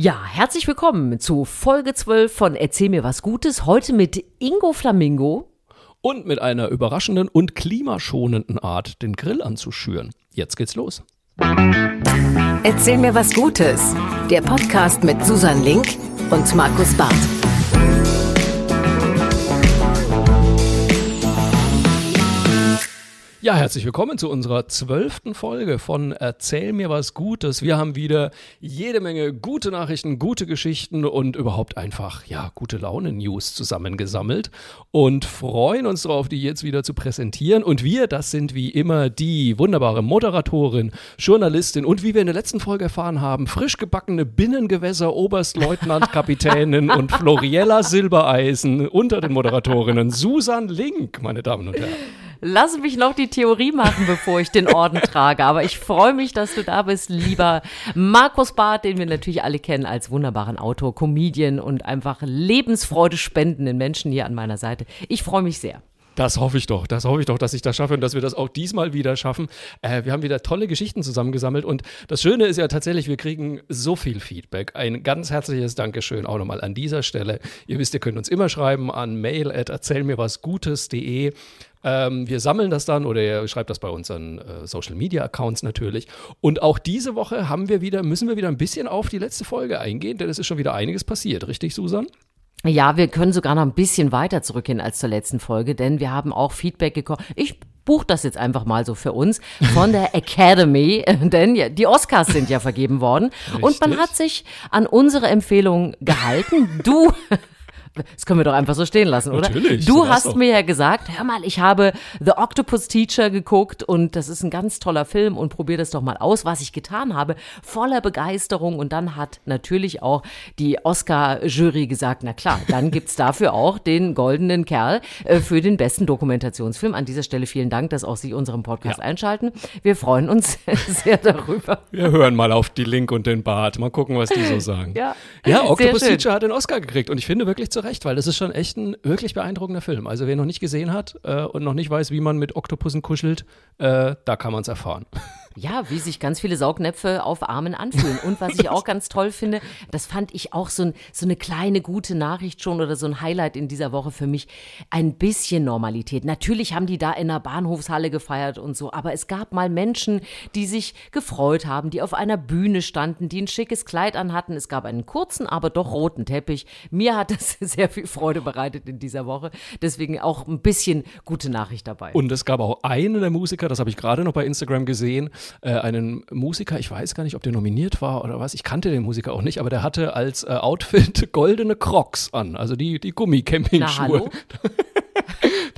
Ja, herzlich willkommen zu Folge 12 von Erzähl mir was Gutes. Heute mit Ingo Flamingo. Und mit einer überraschenden und klimaschonenden Art, den Grill anzuschüren. Jetzt geht's los. Erzähl mir was Gutes. Der Podcast mit Susan Link und Markus Barth. Ja, herzlich willkommen zu unserer zwölften Folge von Erzähl mir was Gutes. Wir haben wieder jede Menge gute Nachrichten, gute Geschichten und überhaupt einfach, ja, gute Laune-News zusammengesammelt und freuen uns darauf, die jetzt wieder zu präsentieren. Und wir, das sind wie immer die wunderbare Moderatorin, Journalistin und wie wir in der letzten Folge erfahren haben, frisch gebackene Binnengewässer, Oberstleutnant, Kapitänin und Floriella Silbereisen unter den Moderatorinnen Susan Link, meine Damen und Herren. Lass mich noch die Theorie machen, bevor ich den Orden trage. Aber ich freue mich, dass du da bist, lieber Markus Barth, den wir natürlich alle kennen als wunderbaren Autor, Comedian und einfach Lebensfreude spendenden Menschen hier an meiner Seite. Ich freue mich sehr. Das hoffe ich doch. Das hoffe ich doch, dass ich das schaffe und dass wir das auch diesmal wieder schaffen. Äh, wir haben wieder tolle Geschichten zusammengesammelt und das Schöne ist ja tatsächlich, wir kriegen so viel Feedback. Ein ganz herzliches Dankeschön auch nochmal an dieser Stelle. Ihr wisst, ihr könnt uns immer schreiben an mail at erzählmirwasgutes.de. Ähm, wir sammeln das dann oder ihr schreibt das bei unseren äh, Social Media Accounts natürlich. Und auch diese Woche haben wir wieder, müssen wir wieder ein bisschen auf die letzte Folge eingehen, denn es ist schon wieder einiges passiert, richtig, Susan? Ja, wir können sogar noch ein bisschen weiter zurückgehen als zur letzten Folge, denn wir haben auch Feedback bekommen. Ich buche das jetzt einfach mal so für uns von der Academy, denn ja, die Oscars sind ja vergeben worden Richtig. und man hat sich an unsere Empfehlung gehalten. Du das können wir doch einfach so stehen lassen, oder? Natürlich. Du hast doch. mir ja gesagt, hör mal, ich habe The Octopus Teacher geguckt und das ist ein ganz toller Film und probier das doch mal aus, was ich getan habe, voller Begeisterung und dann hat natürlich auch die Oscar-Jury gesagt, na klar, dann gibt's dafür auch den goldenen Kerl äh, für den besten Dokumentationsfilm. An dieser Stelle vielen Dank, dass auch Sie unseren Podcast ja. einschalten. Wir freuen uns sehr darüber. Wir hören mal auf die Link und den Bart, mal gucken, was die so sagen. Ja, ja Octopus Teacher hat den Oscar gekriegt und ich finde wirklich zu Recht recht, weil das ist schon echt ein wirklich beeindruckender Film. Also wer noch nicht gesehen hat äh, und noch nicht weiß, wie man mit Oktopussen kuschelt, äh, da kann man es erfahren. Ja, wie sich ganz viele Saugnäpfe auf Armen anfühlen. Und was ich auch ganz toll finde, das fand ich auch so, ein, so eine kleine gute Nachricht schon oder so ein Highlight in dieser Woche für mich. Ein bisschen Normalität. Natürlich haben die da in einer Bahnhofshalle gefeiert und so, aber es gab mal Menschen, die sich gefreut haben, die auf einer Bühne standen, die ein schickes Kleid anhatten. Es gab einen kurzen, aber doch roten Teppich. Mir hat das sehr viel Freude bereitet in dieser Woche. Deswegen auch ein bisschen gute Nachricht dabei. Und es gab auch einen der Musiker, das habe ich gerade noch bei Instagram gesehen, äh, einen Musiker, ich weiß gar nicht, ob der nominiert war oder was, ich kannte den Musiker auch nicht, aber der hatte als äh, Outfit goldene Crocs an, also die, die Gummi-Camping-Schuhe.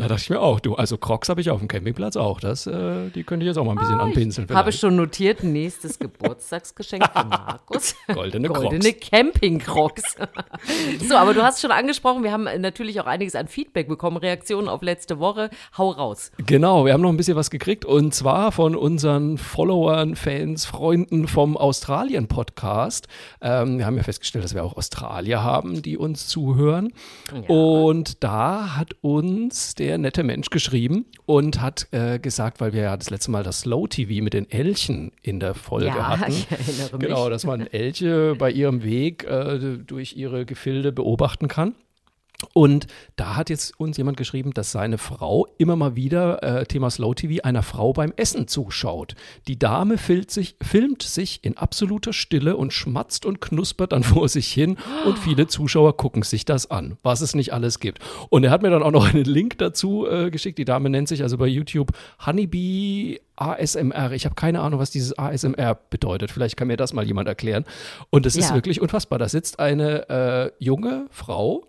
da dachte ich mir auch, du, also Crocs habe ich auf dem Campingplatz auch. Das, äh, die könnte ich jetzt auch mal ein bisschen ah, anpinseln. Ich habe schon notiert, nächstes Geburtstagsgeschenk für Markus. Goldene Crocs. Goldene Camping-Crocs. so, aber du hast schon angesprochen, wir haben natürlich auch einiges an Feedback bekommen, Reaktionen auf letzte Woche. Hau raus. Genau, wir haben noch ein bisschen was gekriegt und zwar von unseren Followern, Fans, Freunden vom Australien-Podcast. Ähm, wir haben ja festgestellt, dass wir auch Australier haben, die uns zuhören. Ja. Und da hat uns der nette Mensch geschrieben und hat äh, gesagt, weil wir ja das letzte Mal das Slow TV mit den Elchen in der Folge ja, hatten. Ich erinnere mich. Genau, dass man Elche bei ihrem Weg äh, durch ihre Gefilde beobachten kann. Und da hat jetzt uns jemand geschrieben, dass seine Frau immer mal wieder, äh, Thema Slow TV, einer Frau beim Essen zuschaut. Die Dame filmt sich, filmt sich in absoluter Stille und schmatzt und knuspert dann vor sich hin und viele Zuschauer gucken sich das an, was es nicht alles gibt. Und er hat mir dann auch noch einen Link dazu äh, geschickt. Die Dame nennt sich also bei YouTube Honeybee ASMR. Ich habe keine Ahnung, was dieses ASMR bedeutet. Vielleicht kann mir das mal jemand erklären. Und es ja. ist wirklich unfassbar. Da sitzt eine äh, junge Frau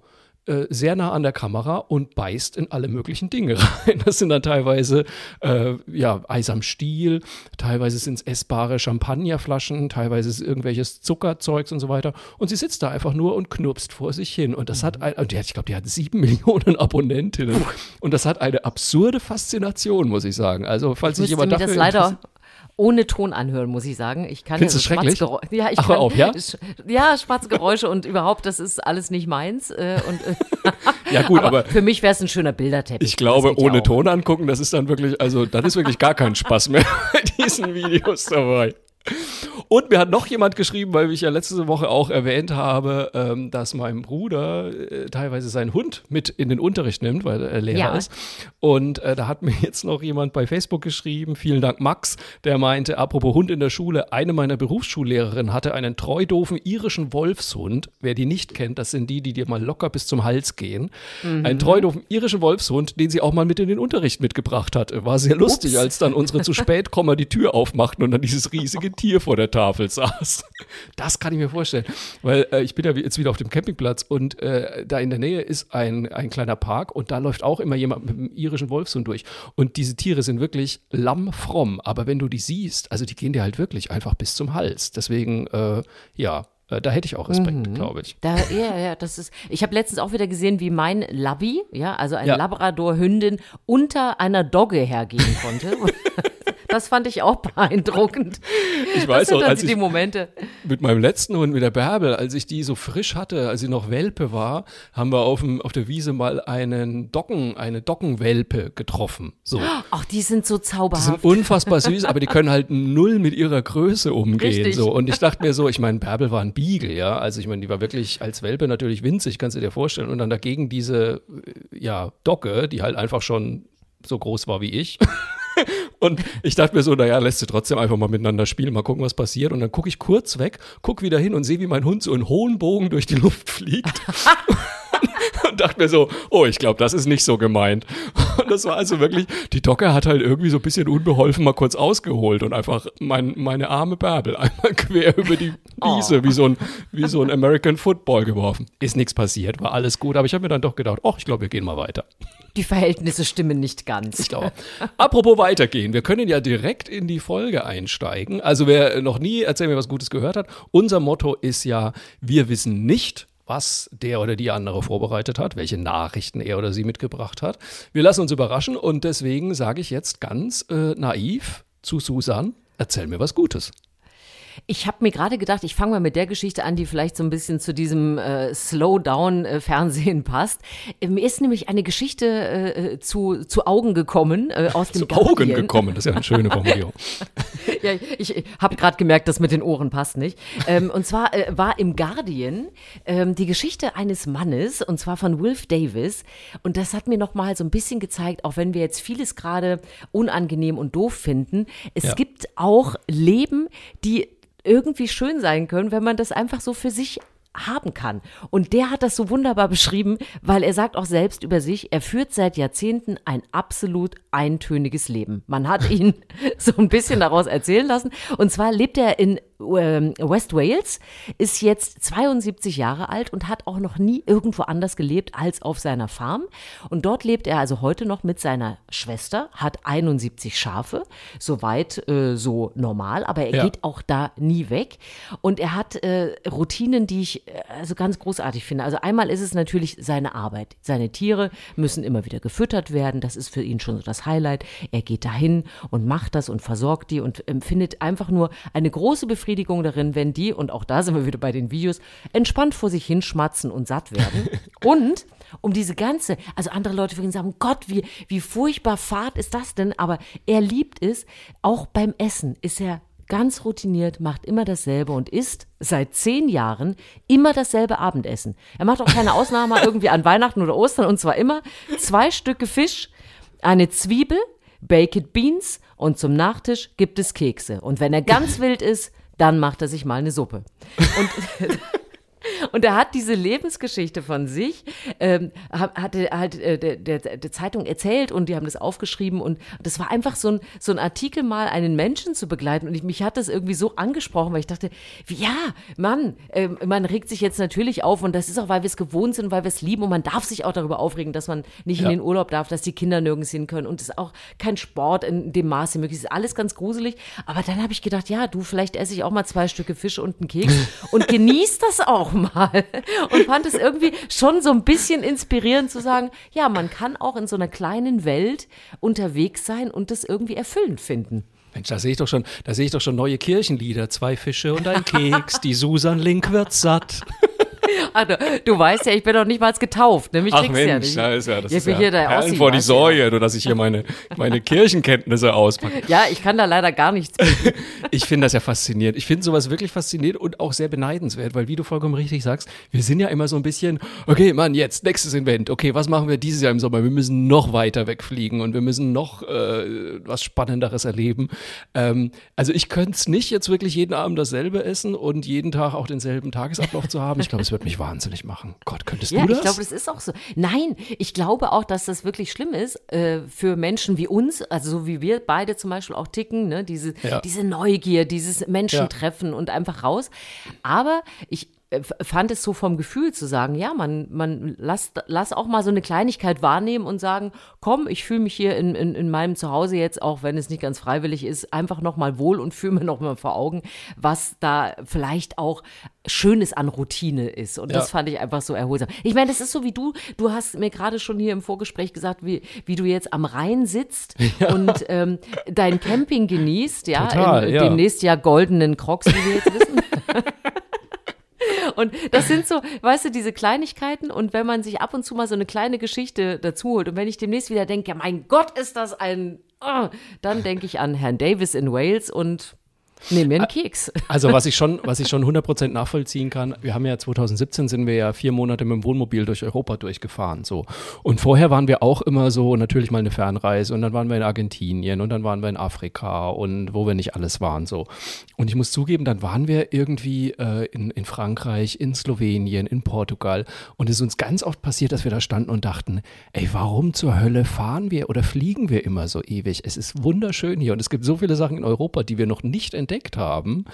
äh, sehr nah an der Kamera und beißt in alle möglichen Dinge rein. Das sind dann teilweise äh, ja, Eis am Stiel, teilweise sind es essbare Champagnerflaschen, teilweise ist es irgendwelches Zuckerzeugs und so weiter. Und sie sitzt da einfach nur und knurpst vor sich hin. Und das mhm. hat, ein, und ich glaube, die hat sieben Millionen Abonnentinnen. Und das hat eine absurde Faszination, muss ich sagen. Also, falls sich jemand dafür das leider ohne Ton anhören, muss ich sagen. Ich kann Findest ja so schrecklich? Ja, ich Ach, kann, auf, ja? Ja, schwarze Geräusche und überhaupt, das ist alles nicht meins. Äh, und, äh, ja, gut, aber, aber für mich wäre es ein schöner Bilderteppich. Ich glaube, ohne ja Ton angucken, das ist dann wirklich, also, dann ist wirklich gar kein Spaß mehr bei diesen Videos dabei. Und mir hat noch jemand geschrieben, weil ich ja letzte Woche auch erwähnt habe, ähm, dass mein Bruder äh, teilweise seinen Hund mit in den Unterricht nimmt, weil er Lehrer Ja. ist. Und äh, da hat mir jetzt noch jemand bei Facebook geschrieben, vielen Dank Max, der meinte, apropos Hund in der Schule, eine meiner Berufsschullehrerinnen hatte einen treu doofen irischen Wolfshund. Wer die nicht kennt, das sind die, die dir mal locker bis zum Hals gehen. Einen treu doofen irischen Wolfshund, den sie auch mal mit in den Unterricht mitgebracht hatte. War sehr lustig, als dann unsere zu spät Kommer die Tür aufmachten und dann dieses riesige Tier vor der Tafel saß. Das kann ich mir vorstellen, weil äh, ich bin ja jetzt wieder auf dem Campingplatz und äh, da in der Nähe ist ein, ein kleiner Park und da läuft auch immer jemand mit einem irischen Wolfshund durch. Und diese Tiere sind wirklich lammfromm, aber wenn du die siehst, also die gehen dir halt wirklich einfach bis zum Hals. Deswegen, äh, ja, äh, da hätte ich auch Respekt, glaube ich. Da, ja, ja, das ist. Ich habe letztens auch wieder gesehen, wie mein Labby, ja, also eine Ja. Labrador-Hündin, unter einer Dogge hergehen konnte. das fand ich auch beeindruckend. Ich Das weiß sind auch, als ich die Momente. mit meinem letzten Hund, mit der Bärbel, als ich die so frisch hatte, als sie noch Welpe war, haben wir auf, dem, auf der Wiese mal einen Docken, eine Dockenwelpe getroffen. So. Ach, die sind so Die zauberhaft. sind unfassbar süß, aber die können halt null mit ihrer Größe umgehen. Richtig. So. Und ich dachte mir so, ich meine, Bärbel war ein Beagle, ja. Also ich meine, die war wirklich als Welpe natürlich winzig, kannst du dir vorstellen. Und dann dagegen diese, äh, ja, Docke, die halt einfach schon so groß war wie ich. Und ich dachte mir so, naja, lässt sie trotzdem einfach mal miteinander spielen, mal gucken, was passiert. Und dann gucke ich kurz weg, guck wieder hin und sehe, wie mein Hund so in hohen Bogen durch die Luft fliegt. und dachte mir so, oh, ich glaube, das ist nicht so gemeint. Das war also wirklich, die Docke hat halt irgendwie so ein bisschen unbeholfen mal kurz ausgeholt und einfach mein, meine arme Bärbel einmal quer über die Wiese wie, so ein, wie so ein American Football geworfen. Ist nichts passiert, war alles gut, aber ich habe mir dann doch gedacht, ach, ich glaube, wir gehen mal weiter. Die Verhältnisse stimmen nicht ganz. Ich glaube. Apropos weitergehen, wir können ja direkt in die Folge einsteigen. Also wer noch nie Erzähl mir was Gutes gehört hat, unser Motto ist ja, wir wissen nicht, was der oder die andere vorbereitet hat, welche Nachrichten er oder sie mitgebracht hat. Wir lassen uns überraschen und deswegen sage ich jetzt ganz äh, naiv zu Susan, erzähl mir was Gutes. Ich habe mir gerade gedacht, ich fange mal mit der Geschichte an, die vielleicht so ein bisschen zu diesem äh, Slowdown-Fernsehen passt. Äh, Mir ist nämlich eine Geschichte äh, zu, zu Augen gekommen äh, aus dem Zu Augen Guardian. gekommen, das ist ja eine schöne Formulierung. Ja, ich, ich habe gerade gemerkt, das mit den Ohren passt nicht. Ähm, und zwar äh, war im Guardian ähm, die Geschichte eines Mannes, und zwar von Wilf Davis. Und das hat mir noch mal so ein bisschen gezeigt, auch wenn wir jetzt vieles gerade unangenehm und doof finden, es Ja. gibt auch Leben, die irgendwie schön sein können, wenn man das einfach so für sich haben kann. Und der hat das so wunderbar beschrieben, weil er sagt auch selbst über sich, er führt seit Jahrzehnten ein absolut eintöniges Leben. Man hat ihn so ein bisschen daraus erzählen lassen. Und zwar lebt er in West Wales, ist jetzt 72 Jahre alt und hat auch noch nie irgendwo anders gelebt als auf seiner Farm. Und dort lebt er also heute noch mit seiner Schwester, hat 71 Schafe, soweit äh, so normal, aber er Ja. geht auch da nie weg. Und er hat äh, Routinen, die ich äh, also ganz großartig finde. Also einmal ist es natürlich seine Arbeit. Seine Tiere müssen immer wieder gefüttert werden. Das ist für ihn schon so das Highlight. Er geht dahin und macht das und versorgt die und empfindet einfach nur eine große Befriedigung darin, wenn die, und auch da sind wir wieder bei den Videos, entspannt vor sich hinschmatzen und satt werden. und um diese ganze, also andere Leute würden sagen, Gott, wie, wie furchtbar fad ist das denn? Aber er liebt es, auch beim Essen ist er ganz routiniert, macht immer dasselbe und isst seit zehn Jahren immer dasselbe Abendessen. Er macht auch keine Ausnahme irgendwie an Weihnachten oder Ostern und zwar immer zwei Stücke Fisch, eine Zwiebel, Baked Beans und zum Nachtisch gibt es Kekse. Und wenn er ganz wild ist, dann macht er sich mal eine Suppe. Und und er hat diese Lebensgeschichte von sich, ähm, hat- hatte halt äh, der, der, der Zeitung erzählt und die haben das aufgeschrieben und das war einfach so ein, so ein Artikel mal, einen Menschen zu begleiten und ich, mich hat das irgendwie so angesprochen, weil ich dachte, ja, Mann, ähm, man regt sich jetzt natürlich auf und das ist auch, weil wir es gewohnt sind, weil wir es lieben und man darf sich auch darüber aufregen, dass man nicht Ja. in den Urlaub darf, dass die Kinder nirgends hin können und es ist auch kein Sport in dem Maße möglich ist. Alles ganz gruselig, aber dann habe ich gedacht, ja, du, vielleicht esse ich auch mal zwei Stücke Fisch und einen Keks und genieß das auch mal und fand es irgendwie schon so ein bisschen inspirierend zu sagen, ja, man kann auch in so einer kleinen Welt unterwegs sein und das irgendwie erfüllend finden. Mensch, da sehe ich doch schon, da sehe ich doch schon neue Kirchenlieder. Zwei Fische und ein Keks, die Susan Link wird satt. Ach, du, du weißt ja, ich bin doch nicht mal getauft. Ne? Mich Ach kriegst du ja Mensch, nicht. ist ja, das Ich ist bin ja hier der Perlen vor die. Säue, nur dass ich hier meine, meine Kirchenkenntnisse auspacke. Ja, ich kann da leider gar nichts. Ich finde das ja faszinierend. Ich finde sowas wirklich faszinierend und auch sehr beneidenswert, weil wie du vollkommen richtig sagst, wir sind ja immer so ein bisschen, okay, Mann, jetzt, nächstes Event, okay, was machen wir dieses Jahr im Sommer? Wir müssen noch weiter wegfliegen und wir müssen noch äh, was Spannenderes erleben. Ähm, also ich könnte es nicht jetzt wirklich jeden Abend dasselbe essen und jeden Tag auch denselben Tagesablauf zu haben. Ich glaube, es wird mich wahnsinnig machen. Gott, könntest Ja, du das? ich glaube, das ist auch so. Nein, ich glaube auch, dass das wirklich schlimm ist äh, für Menschen wie uns, also so wie wir beide zum Beispiel auch ticken, ne? diese, Ja. diese Neugier, dieses Menschentreffen und einfach raus. Aber ich fand es so vom Gefühl zu sagen, ja, man, man lass, lass auch mal so eine Kleinigkeit wahrnehmen und sagen, komm, ich fühle mich hier in, in, in meinem Zuhause jetzt, auch wenn es nicht ganz freiwillig ist, einfach noch mal wohl und fühle mir noch mal vor Augen, was da vielleicht auch Schönes an Routine ist. Und das Ja. fand ich einfach so erholsam. Ich meine, das ist so wie du, du hast mir gerade schon hier im Vorgespräch gesagt, wie, wie du jetzt am Rhein sitzt und ähm, dein Camping genießt, ja, Total, in ja. demnächst ja goldenen Crocs, wie wir jetzt wissen. Und das sind so, weißt du, diese Kleinigkeiten und wenn man sich ab und zu mal so eine kleine Geschichte dazu holt und wenn ich demnächst wieder denke, ja, mein Gott, ist das ein, ah, dann denke ich an Herrn Davis in Wales und nehme mir einen Keks. Also was ich schon, was ich schon 100% nachvollziehen kann, wir haben ja 2017 sind wir ja vier Monate mit dem Wohnmobil durch Europa durchgefahren, so. Und vorher waren wir auch immer so, natürlich mal eine Fernreise und dann waren wir in Argentinien und dann waren wir in Afrika und wo wir nicht alles waren, so. Und ich muss zugeben, dann waren wir irgendwie äh, in, in Frankreich, in Slowenien, in Portugal und es ist uns ganz oft passiert, dass wir da standen und dachten, ey, warum zur Hölle fahren wir oder fliegen wir immer so ewig? Es ist wunderschön hier und es gibt so viele Sachen in Europa, die wir noch nicht entdeckt haben.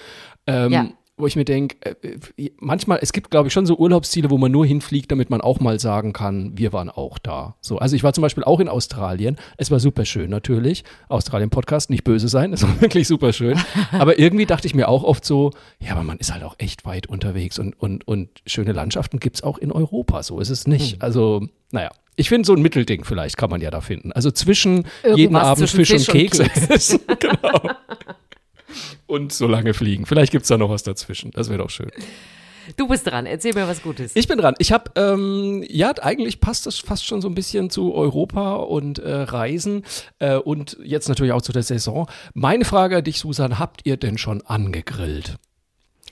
Ähm, Ja. Wo ich mir denke, äh, manchmal, es gibt, glaube ich, schon so Urlaubsziele, wo man nur hinfliegt, damit man auch mal sagen kann, wir waren auch da. So, also ich war zum Beispiel auch in Australien. Es war super schön, natürlich. Australien-Podcast, nicht böse sein, es war wirklich super schön. Aber irgendwie dachte ich mir auch oft so, ja, aber man ist halt auch echt weit unterwegs und, und, und schöne Landschaften gibt es auch in Europa. So ist es nicht. Also, naja. Ich finde, so ein Mittelding vielleicht kann man ja da finden. Also zwischen jeden Irgendwas Abend zwischen Fisch, und Fisch und Keks essen. genau. Und so lange fliegen. Vielleicht gibt es da noch was dazwischen. Das wäre doch schön. Du bist dran, erzähl mir was Gutes. Ich bin dran. Ich habe, ähm, ja, eigentlich passt das fast schon so ein bisschen zu Europa und äh, Reisen äh, und jetzt natürlich auch zu der Saison. Meine Frage an dich, Susan, habt ihr denn schon angegrillt?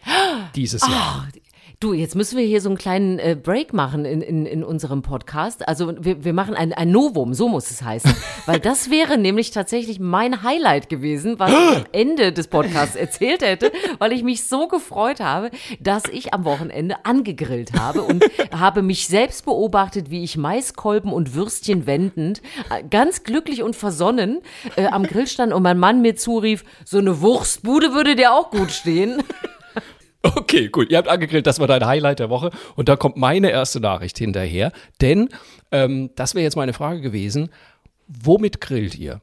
Dieses Jahr. Du, jetzt müssen wir hier so einen kleinen äh, Break machen in, in, in unserem Podcast. Also wir, wir machen ein, ein Novum, so muss es heißen. Weil das wäre nämlich tatsächlich mein Highlight gewesen, was ich am Ende des Podcasts erzählt hätte, weil ich mich so gefreut habe, dass ich am Wochenende angegrillt habe und habe mich selbst beobachtet, wie ich Maiskolben und Würstchen wendend, äh, ganz glücklich und versonnen äh, am Grill stand und mein Mann mir zurief, so eine Wurstbude würde dir auch gut stehen. Okay, gut. Ihr habt angegrillt, das war dein Highlight der Woche. Und da kommt meine erste Nachricht hinterher. Denn ähm, das wäre jetzt meine Frage gewesen. Womit grillt ihr?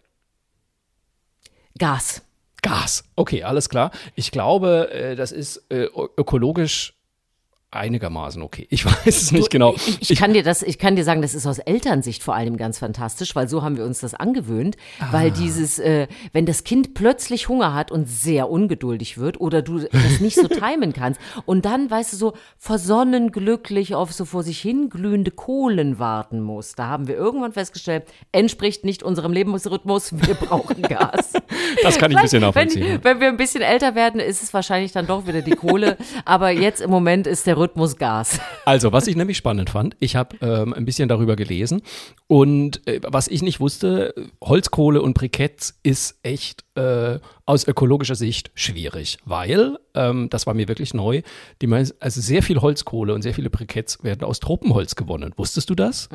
Gas. Gas. Okay, alles klar. Ich glaube, äh, das ist äh, ökologisch einigermaßen okay. Ich weiß es nicht genau. Ich, ich, kann dir das, ich kann dir sagen, das ist aus Elternsicht vor allem ganz fantastisch, weil so haben wir uns das angewöhnt, weil Ah. dieses, äh, wenn das Kind plötzlich Hunger hat und sehr ungeduldig wird oder du das nicht so timen kannst und dann, weißt du, so versonnen glücklich auf so vor sich hin glühende Kohlen warten muss, da haben wir irgendwann festgestellt, entspricht nicht unserem Lebensrhythmus, wir brauchen Gas. Das kann ich ein bisschen nachvollziehen. Wenn, wenn wir ein bisschen älter werden, ist es wahrscheinlich dann doch wieder die Kohle, aber jetzt im Moment ist der Rhythmus Gas. Also, was ich nämlich spannend fand, ich habe ähm, ein bisschen darüber gelesen und äh, was ich nicht wusste, Holzkohle und Briketts ist echt äh, aus ökologischer Sicht schwierig, weil, ähm, das war mir wirklich neu, die meist, also sehr viel Holzkohle und sehr viele Briketts werden aus Tropenholz gewonnen. Wusstest du das?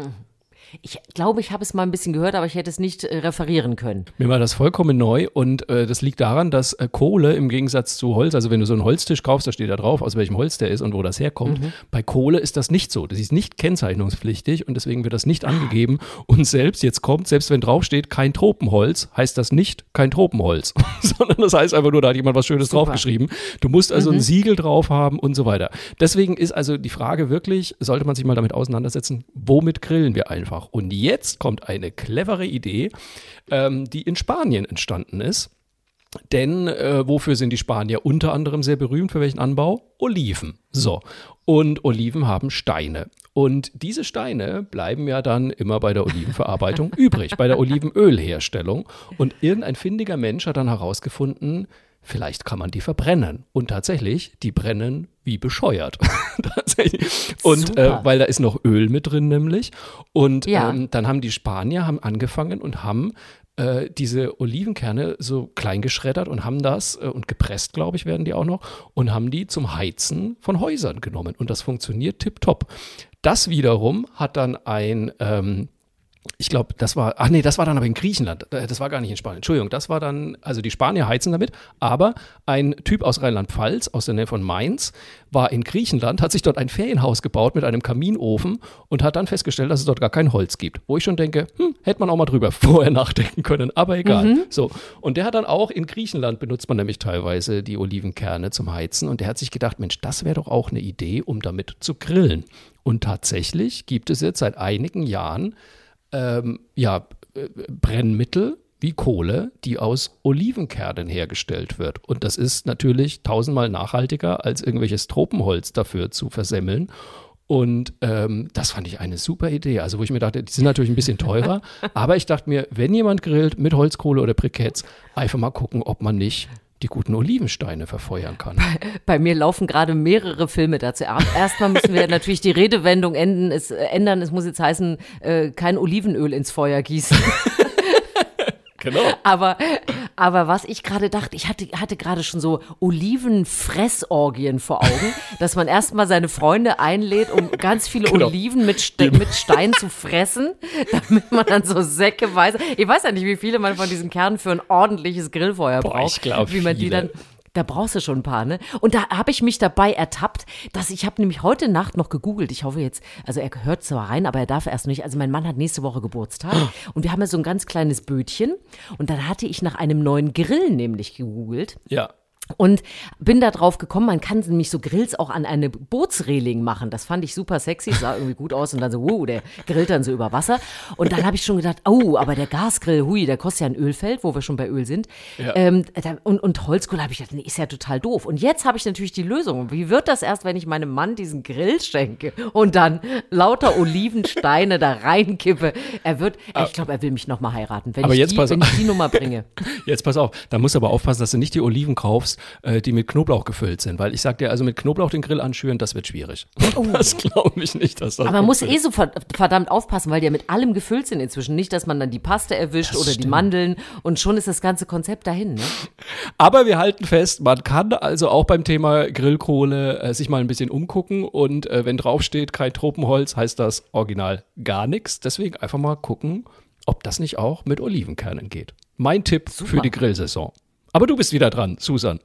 Ich glaube, ich habe es mal ein bisschen gehört, aber ich hätte es nicht äh, referieren können. Mir war das vollkommen neu und äh, das liegt daran, dass äh, Kohle im Gegensatz zu Holz, also wenn du so einen Holztisch kaufst, da steht da drauf, aus welchem Holz der ist und wo das herkommt. Bei Kohle ist das nicht so. Das ist nicht kennzeichnungspflichtig und deswegen wird das nicht angegeben. Und selbst, jetzt kommt, selbst wenn draufsteht, kein Tropenholz, heißt das nicht kein Tropenholz, sondern das heißt einfach nur, da hat jemand was Schönes Super. draufgeschrieben. Du musst also ein Siegel drauf haben und so weiter. Deswegen ist also die Frage wirklich, sollte man sich mal damit auseinandersetzen, womit grillen wir einfach? Und jetzt kommt eine clevere Idee, ähm, die in Spanien entstanden ist. Denn äh, wofür sind die Spanier unter anderem sehr berühmt? Für welchen Anbau? Oliven. So. Und Oliven haben Steine. Und diese Steine bleiben ja dann immer bei der Olivenverarbeitung übrig, bei der Olivenölherstellung. Und irgendein findiger Mensch hat dann herausgefunden, vielleicht kann man die verbrennen. Und tatsächlich, die brennen wie bescheuert. und äh, weil da ist noch Öl mit drin nämlich. Und ja. ähm, dann haben die Spanier haben angefangen und haben äh, diese Olivenkerne so klein geschreddert und haben das äh, und gepresst, glaube ich, werden die auch noch und haben die zum Heizen von Häusern genommen. Und das funktioniert tipptopp. Das wiederum hat dann ein ähm, ich glaube, das war, ach nee, das war dann aber in Griechenland. Äh, das war gar nicht in Spanien. Entschuldigung, das war dann, also die Spanier heizen damit, aber ein Typ aus Rheinland-Pfalz, aus der Nähe von Mainz, war in Griechenland, hat sich dort ein Ferienhaus gebaut mit einem Kaminofen und hat dann festgestellt, dass es dort gar kein Holz gibt. Wo ich schon denke, hm, hätte man auch mal drüber vorher nachdenken können, aber egal. Mhm. So. Und der hat dann auch in Griechenland benutzt man nämlich teilweise die Olivenkerne zum Heizen und der hat sich gedacht, Mensch, das wäre doch auch eine Idee, um damit zu grillen. Und tatsächlich gibt es jetzt seit einigen Jahren ähm, ja, äh, Brennmittel wie Kohle, die aus Olivenkernen hergestellt wird. Und das ist natürlich tausendmal nachhaltiger, als irgendwelches Tropenholz dafür zu versemmeln. Und ähm, das fand ich eine super Idee. Also, wo ich mir dachte, die sind natürlich ein bisschen teurer, aber ich dachte mir, wenn jemand grillt mit Holzkohle oder Briketts, einfach mal gucken, ob man nicht die guten Olivensteine verfeuern kann. Bei, bei mir laufen gerade mehrere Filme dazu. Erstmal müssen wir natürlich die Redewendung enden, es, äh, ändern. Es muss jetzt heißen, äh, kein Olivenöl ins Feuer gießen. Genau. Aber, aber was ich gerade dachte, ich hatte, hatte gerade schon so Olivenfressorgien vor Augen, dass man erstmal seine Freunde einlädt, um ganz viele genau. Oliven mit, Ste mit Stein zu fressen, damit man dann so Säcke weiß. Ich weiß ja nicht, wie viele man von diesen Kernen für ein ordentliches Grillfeuer Boah, braucht. Ich glaube, wie man viele. die dann da brauchst du schon ein paar, ne? Und da habe ich mich dabei ertappt, dass ich habe nämlich heute Nacht noch gegoogelt. Ich hoffe jetzt, also er hört zwar rein, aber er darf erst nicht. Also mein Mann hat nächste Woche Geburtstag und wir haben ja so ein ganz kleines Bötchen und dann hatte ich nach einem neuen Grill nämlich gegoogelt. Ja. Und bin da drauf gekommen, man kann nämlich so Grills auch an eine Bootsreling machen. Das fand ich super sexy, sah irgendwie gut aus und dann so, wow, der grillt dann so über Wasser. Und dann habe ich schon gedacht, oh, aber der Gasgrill, hui, der kostet ja ein Ölfeld, wo wir schon bei Öl sind. Ja. Ähm, und, und Holzkohle habe ich gedacht, nee, ist ja total doof. Und jetzt habe ich natürlich die Lösung. Wie wird das erst, wenn ich meinem Mann diesen Grill schenke und dann lauter Olivensteine da reinkippe? Er wird, ah. ich glaube, er will mich nochmal heiraten, wenn, aber ich, jetzt die, pass wenn ich die Nummer bringe. Jetzt pass auf, da musst du aber aufpassen, dass du nicht die Oliven kaufst, äh, die mit Knoblauch gefüllt sind. Weil ich sag dir, also mit Knoblauch den Grill anschüren, das wird schwierig. Oh. Das glaube ich nicht, dass das. Aber man muss eh so verdammt aufpassen, weil die ja mit allem gefüllt sind inzwischen. Nicht, dass man dann die Paste erwischt das oder stimmt. die Mandeln und schon ist das ganze Konzept dahin. Ne? Aber wir halten fest, man kann also auch beim Thema Grillkohle äh, sich mal ein bisschen umgucken und äh, wenn draufsteht, kein Tropenholz, heißt das original gar nichts. Deswegen einfach mal gucken, ob das nicht auch mit Olivenkernen geht. Mein Tipp Super. für die Grillsaison. Aber du bist wieder dran, Susan.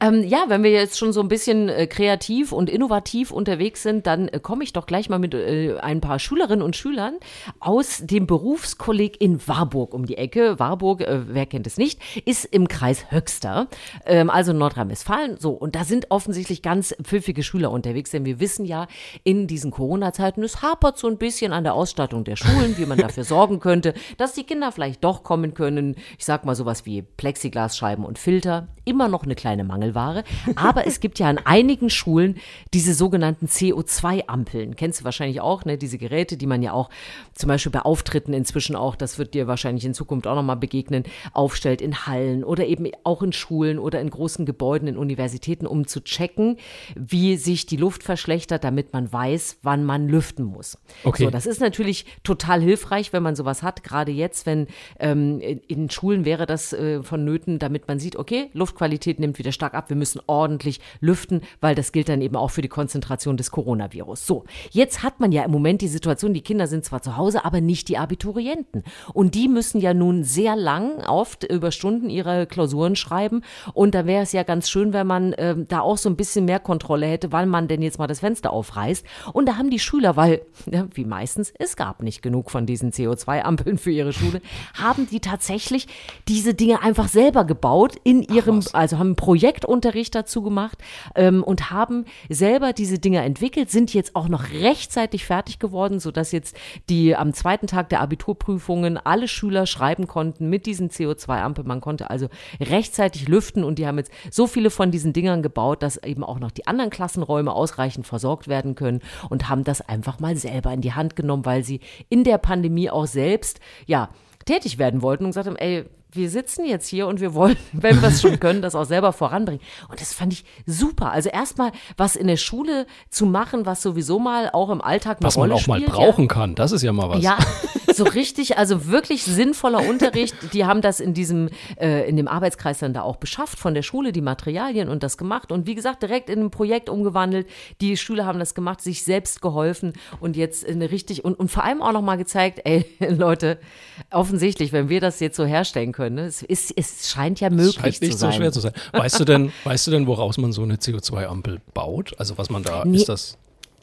Ähm, ja, wenn wir jetzt schon so ein bisschen äh, kreativ und innovativ unterwegs sind, dann äh, komme ich doch gleich mal mit äh, ein paar Schülerinnen und Schülern aus dem Berufskolleg in Warburg um die Ecke. Warburg, äh, wer kennt es nicht, ist im Kreis Höxter, ähm, also Nordrhein-Westfalen. So, und da sind offensichtlich ganz pfiffige Schüler unterwegs, denn wir wissen ja, in diesen Corona-Zeiten, es hapert so ein bisschen an der Ausstattung der Schulen, wie man dafür sorgen könnte, dass die Kinder vielleicht doch kommen können. Ich sag mal sowas wie Plexiglasscheiben und Filter. Immer noch eine kleine Mangel. Mangelware. Aber es gibt ja an einigen Schulen diese sogenannten CO2-Ampeln. Kennst du wahrscheinlich auch, ne? Diese Geräte, die man ja auch zum Beispiel bei Auftritten inzwischen auch, das wird dir wahrscheinlich in Zukunft auch nochmal begegnen, aufstellt in Hallen oder eben auch in Schulen oder in großen Gebäuden, in Universitäten, um zu checken, wie sich die Luft verschlechtert, damit man weiß, wann man lüften muss. Okay. So, das ist natürlich total hilfreich, wenn man sowas hat, gerade jetzt, wenn ähm, in, Schulen wäre das äh, vonnöten, damit man sieht, okay, Luftqualität nimmt wieder stark stark ab. Wir müssen ordentlich lüften, weil das gilt dann eben auch für die Konzentration des Coronavirus. So, jetzt hat man ja im Moment die Situation, die Kinder sind zwar zu Hause, aber nicht die Abiturienten. Und die müssen ja nun sehr lang, oft über Stunden ihre Klausuren schreiben. Und da wäre es ja ganz schön, wenn man äh, da auch so ein bisschen mehr Kontrolle hätte, weil man denn jetzt mal das Fenster aufreißt. Und da haben die Schüler, weil, ja, wie meistens, es gab nicht genug von diesen CO2-Ampeln für ihre Schule, haben die tatsächlich diese Dinge einfach selber gebaut in ihrem, also haben ein Projekt Projektunterricht dazu gemacht ähm, und haben selber diese Dinger entwickelt, sind jetzt auch noch rechtzeitig fertig geworden, sodass jetzt die am zweiten Tag der Abiturprüfungen alle Schüler schreiben konnten mit diesen CO2-Ampeln. Man konnte also rechtzeitig lüften und die haben jetzt so viele von diesen Dingern gebaut, dass eben auch noch die anderen Klassenräume ausreichend versorgt werden können und haben das einfach mal selber in die Hand genommen, weil sie in der Pandemie auch selbst, ja, tätig werden wollten und gesagt haben, ey, wir sitzen jetzt hier und wir wollen, wenn wir es schon können, das auch selber voranbringen. Und das fand ich super. Also erstmal was in der Schule zu machen, was sowieso mal auch im Alltag eine Was man Rolle auch mal spielt, brauchen ja. kann, das ist ja mal was. Ja, so richtig, also wirklich sinnvoller Unterricht. Die haben das in diesem, äh, in dem Arbeitskreis dann da auch beschafft von der Schule, die Materialien und das gemacht. Und wie gesagt, direkt in ein Projekt umgewandelt. Die Schüler haben das gemacht, sich selbst geholfen und jetzt eine richtig, und, und vor allem auch nochmal gezeigt, ey, Leute, offensichtlich, wenn wir das jetzt so herstellen können, ne, es, ist, es scheint ja möglich Scheint nicht zu so sein. schwer zu sein. Weißt du denn, weißt du denn, woraus man so eine CO2-Ampel baut? Also was man da, Nee. ist das,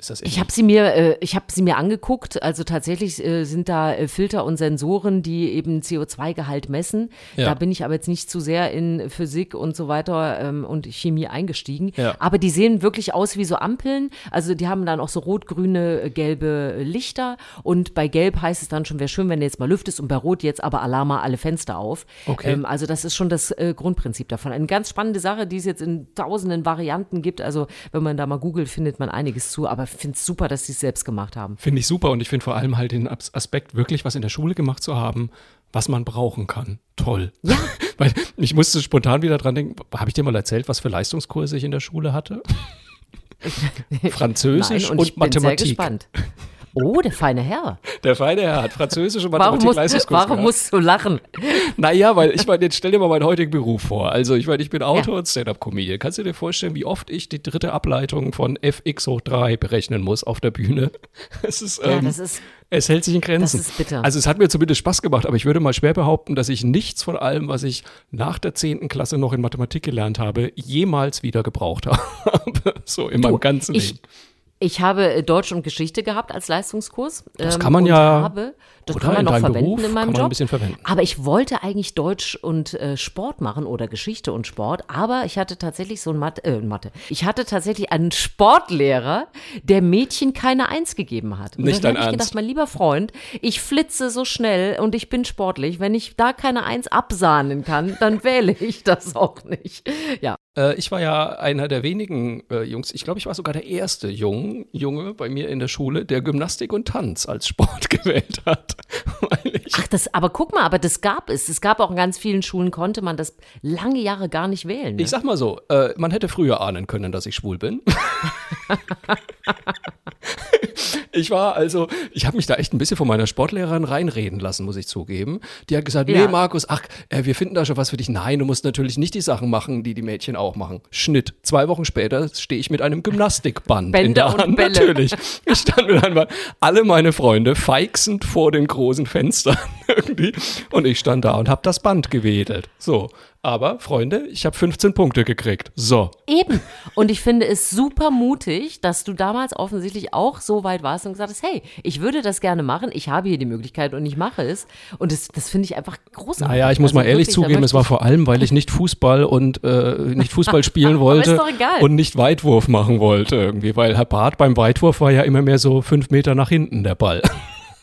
ist das Ich habe sie mir, äh, ich habe sie mir angeguckt. Also tatsächlich äh, sind da äh, Filter und Sensoren, die eben CO2-Gehalt messen. Ja. Da bin ich aber jetzt nicht zu sehr in Physik und so weiter ähm, und Chemie eingestiegen. Ja. Aber die sehen wirklich aus wie so Ampeln. Also die haben dann auch so rot-grüne, äh, gelbe Lichter. Und bei Gelb heißt es dann schon, wäre schön, wenn du jetzt mal lüftest. Und bei Rot jetzt aber Alarma alle Fenster auf. Okay. Ähm, also das ist schon das äh, Grundprinzip davon. Eine ganz spannende Sache, die es jetzt in tausenden Varianten gibt. Also wenn man da mal googelt, findet man einiges zu. Aber finde es super, dass sie es selbst gemacht haben. Finde ich super und ich finde vor allem halt den As- Aspekt, wirklich was in der Schule gemacht zu haben, was man brauchen kann. Toll. Ja. Weil ich musste spontan wieder dran denken, habe ich dir mal erzählt, was für Leistungskurse ich in der Schule hatte? Französisch Nein, und, und ich bin sehr Mathematik. gespannt. Oh, der feine Herr. Der feine Herr hat Französisch und Warum, Mathematik muss, Leistungskurs warum gehabt. musst du lachen? Naja, weil ich meine, jetzt stell dir mal meinen heutigen Beruf vor. Also ich meine, ich bin Autor und Stand-Up-Comedian. Kannst du dir vorstellen, wie oft ich die dritte Ableitung von fx hoch 3 berechnen muss auf der Bühne? Es ist, Ja, ähm, das ist, es hält sich in Grenzen. Das ist bitter. Also es hat mir zumindest Spaß gemacht, aber ich würde mal schwer behaupten, dass ich nichts von allem, was ich nach der 10. Klasse noch in Mathematik gelernt habe, jemals wieder gebraucht habe. So in meinem ganzen ich, Leben. Ich habe äh, Deutsch und Geschichte gehabt als Leistungskurs. Das ähm, kann man ja- Habe, das oder kann man noch verwenden Beruf in meinem Job. Aber ich wollte eigentlich Deutsch und äh, Sport machen oder Geschichte und Sport. Aber ich hatte tatsächlich so ein Mathe, äh, Mathe. Ich hatte tatsächlich einen Sportlehrer, der Mädchen keine Eins gegeben hat. Und Nicht dann habe ich gedacht, mein lieber Freund, ich flitze so schnell und ich bin sportlich. Wenn ich da keine Eins absahnen kann, dann wähle ich das auch nicht. Ja. Äh, ich war ja einer der wenigen äh, Jungs, ich glaube, ich war sogar der erste Jung, Junge bei mir in der Schule, der Gymnastik und Tanz als Sport gewählt hat. Ach, das, aber guck mal, aber das gab es. Es gab auch in ganz vielen Schulen, konnte man das lange Jahre gar nicht wählen. Ne? ich sag mal so, äh, man hätte früher ahnen können, dass ich schwul bin. ich war also, ich habe mich da echt ein bisschen von meiner Sportlehrerin reinreden lassen, muss ich zugeben. Die hat gesagt, Ja. nee, Markus, ach, äh, wir finden da schon was für dich. Nein, du musst natürlich nicht die Sachen machen, die die Mädchen auch machen. Schnitt. Zwei Wochen später stehe ich mit einem Gymnastikband in Bänder der und Hand. Bälle. Natürlich. Ich stand mit einem Band. Alle meine Freunde feixend vor den großen Fenstern irgendwie. Und ich stand da und habe das Band gewedelt. So. Aber, Freunde, ich habe 15 Punkte gekriegt. So. Eben. Und ich finde es super mutig, dass du damals offensichtlich auch so weit warst und gesagt hast, hey, ich würde das gerne machen, ich habe hier die Möglichkeit und ich mache es. Und das, das finde ich einfach großartig. Naja, ich muss Also mal ehrlich wirklich, zugeben, es war vor allem, weil ich nicht Fußball und äh, nicht Fußball spielen ist wollte doch egal. und nicht Weitwurf machen wollte irgendwie, weil Herr Barth beim Weitwurf war ja immer mehr so fünf Meter nach hinten der Ball.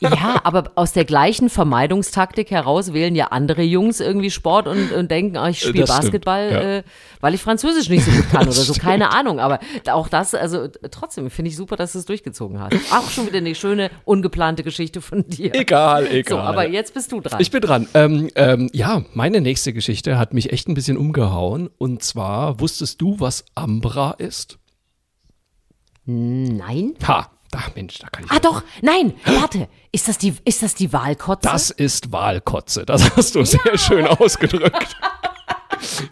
Ja, aber aus der gleichen Vermeidungstaktik heraus wählen ja andere Jungs irgendwie Sport und, und denken, ah, ich spiele Das stimmt, Basketball, ja. äh, weil ich Französisch nicht so gut kann oder so. Keine Ahnung. Aber auch das, also trotzdem finde ich super, dass du es durchgezogen hast. Auch schon wieder eine schöne, ungeplante Geschichte von dir. Egal, egal. So, aber jetzt bist du dran. Ich bin dran. Ähm, ähm, ja, meine nächste Geschichte hat mich echt ein bisschen umgehauen. Und zwar, wusstest du, was Ambra ist? Nein? Ha, ach Mensch, da kann ich. Ah doch, nein, warte. Ist das die, ist das die Wahlkotze? Das ist Wahlkotze. Das hast du sehr schön ausgedrückt.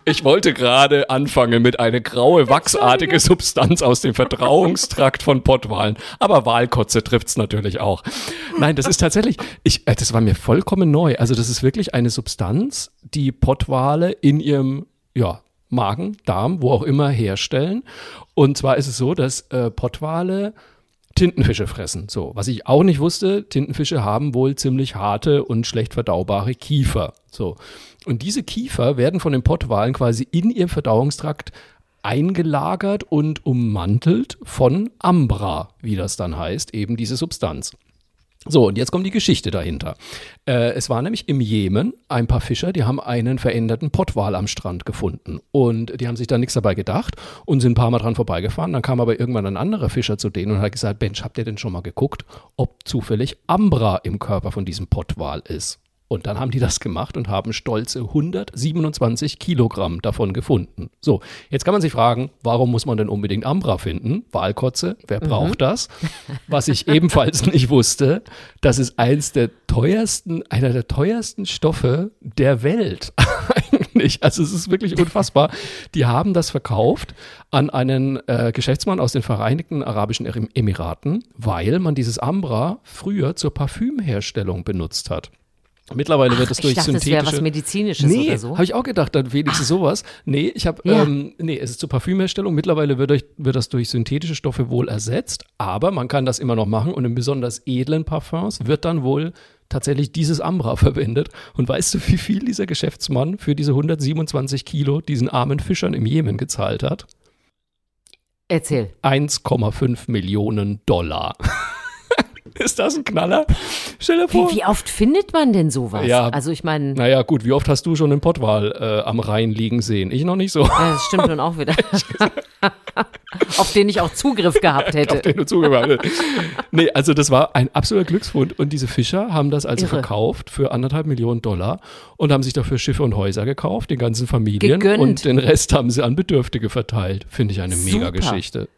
Ich wollte gerade anfangen mit eine graue, wachsartige Substanz aus dem Verdauungstrakt von Pottwalen. Aber Wahlkotze trifft's natürlich auch. Nein, das ist tatsächlich, ich, äh, das war mir vollkommen neu. Also das ist wirklich eine Substanz, die Pottwale in ihrem, ja, Magen, Darm, wo auch immer herstellen. Und zwar ist es so, dass äh, Pottwale Tintenfische fressen. So, was ich auch nicht wusste, Tintenfische haben wohl ziemlich harte und schlecht verdaubare Kiefer. So. Und diese Kiefer werden von den Pottwalen quasi in ihrem Verdauungstrakt eingelagert und ummantelt von Ambra, wie das dann heißt, eben diese Substanz. So, und jetzt kommt die Geschichte dahinter. Äh, es war nämlich im Jemen ein paar Fischer, die haben einen veränderten Pottwal am Strand gefunden. Und die haben sich da nichts dabei gedacht und sind ein paar Mal dran vorbeigefahren. Dann kam aber irgendwann ein anderer Fischer zu denen und hat gesagt, Bench, habt ihr denn schon mal geguckt, ob zufällig Ambra im Körper von diesem Pottwal ist? Und dann haben die das gemacht und haben stolze 127 Kilogramm davon gefunden. So, jetzt kann man sich fragen, warum muss man denn unbedingt Ambra finden? Wahlkotze, wer braucht mhm. das? Was ich ebenfalls nicht wusste, das ist eins der teuersten, einer der teuersten Stoffe der Welt eigentlich. Also es ist wirklich unfassbar. Die haben das verkauft an einen äh, Geschäftsmann aus den Vereinigten Arabischen Emiraten, weil man dieses Ambra früher zur Parfümherstellung benutzt hat. Mittlerweile Ach, wird es durch ich dachte, synthetische. Das wäre was Medizinisches nee, oder so. habe ich auch gedacht, dann wenigstens Ach. sowas. Nee, ich habe, ja. ähm, nee, es ist zur Parfümherstellung. Mittlerweile wird, durch, wird das durch synthetische Stoffe wohl ersetzt, aber man kann das immer noch machen und in besonders edlen Parfums wird dann wohl tatsächlich dieses Ambra verwendet. Und weißt du, wie viel dieser Geschäftsmann für diese 127 Kilo diesen armen Fischern im Jemen gezahlt hat? Erzähl. 1,5 Millionen Dollar. Ist das ein Knaller? Stell dir vor. Wie, wie, oft findet man denn sowas? Ja, also ich meine. Naja, gut, wie oft hast du schon einen Pottwal äh, am Rhein liegen sehen? Ich noch nicht so. Ja, das stimmt nun auch wieder. Auf den ich auch Zugriff gehabt hätte. Auf den du Zugriff hattest. Nee, also das war ein absoluter Glücksfund. Und diese Fischer haben das also Irre. verkauft für anderthalb Millionen Dollar und haben sich dafür Schiffe und Häuser gekauft, den ganzen Familien. Gegönnt. Und den Rest haben sie an Bedürftige verteilt. Finde ich eine mega Geschichte.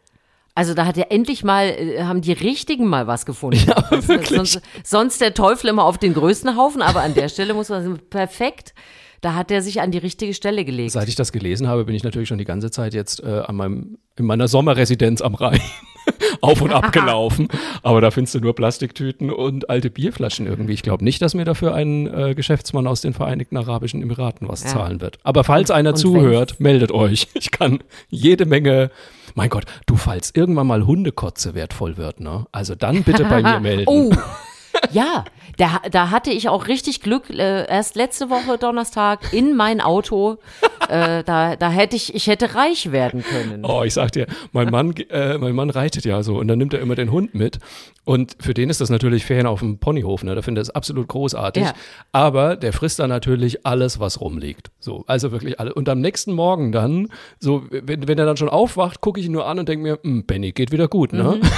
Also da hat ja endlich mal, äh, haben die Richtigen mal was gefunden. Ja. Sonst, sonst der Teufel immer auf den größten Haufen, aber an der Stelle muss man sagen, perfekt. Da hat er sich an die richtige Stelle gelegt. Seit ich das gelesen habe, bin ich natürlich schon die ganze Zeit jetzt äh, an meinem, in meiner Sommerresidenz am Rhein auf und ab gelaufen. Aber da findest du nur Plastiktüten und alte Bierflaschen irgendwie. Ich glaube nicht, dass mir dafür ein äh, Geschäftsmann aus den Vereinigten Arabischen Emiraten was ja. zahlen wird. Aber falls einer und zuhört, meldet euch. Ich kann jede Menge mein Gott, du, falls irgendwann mal Hundekotze wertvoll wird, ne? Also dann bitte bei mir melden. Oh. Ja, da, da hatte ich auch richtig Glück. Äh, erst letzte Woche Donnerstag in mein Auto. Äh, da, da hätte ich, ich hätte reich werden können. Oh, ich sag dir, mein Mann, äh, mein Mann reitet ja so und dann nimmt er immer den Hund mit. Und für den ist das natürlich Ferien auf dem Ponyhof, ne? Da findet er es absolut großartig. Ja. Aber der frisst dann natürlich alles, was rumliegt. So, also wirklich alle. Und am nächsten Morgen dann, so, wenn, wenn er dann schon aufwacht, gucke ich ihn nur an und denke mir, hm, Benny, geht wieder gut, ne? Mhm.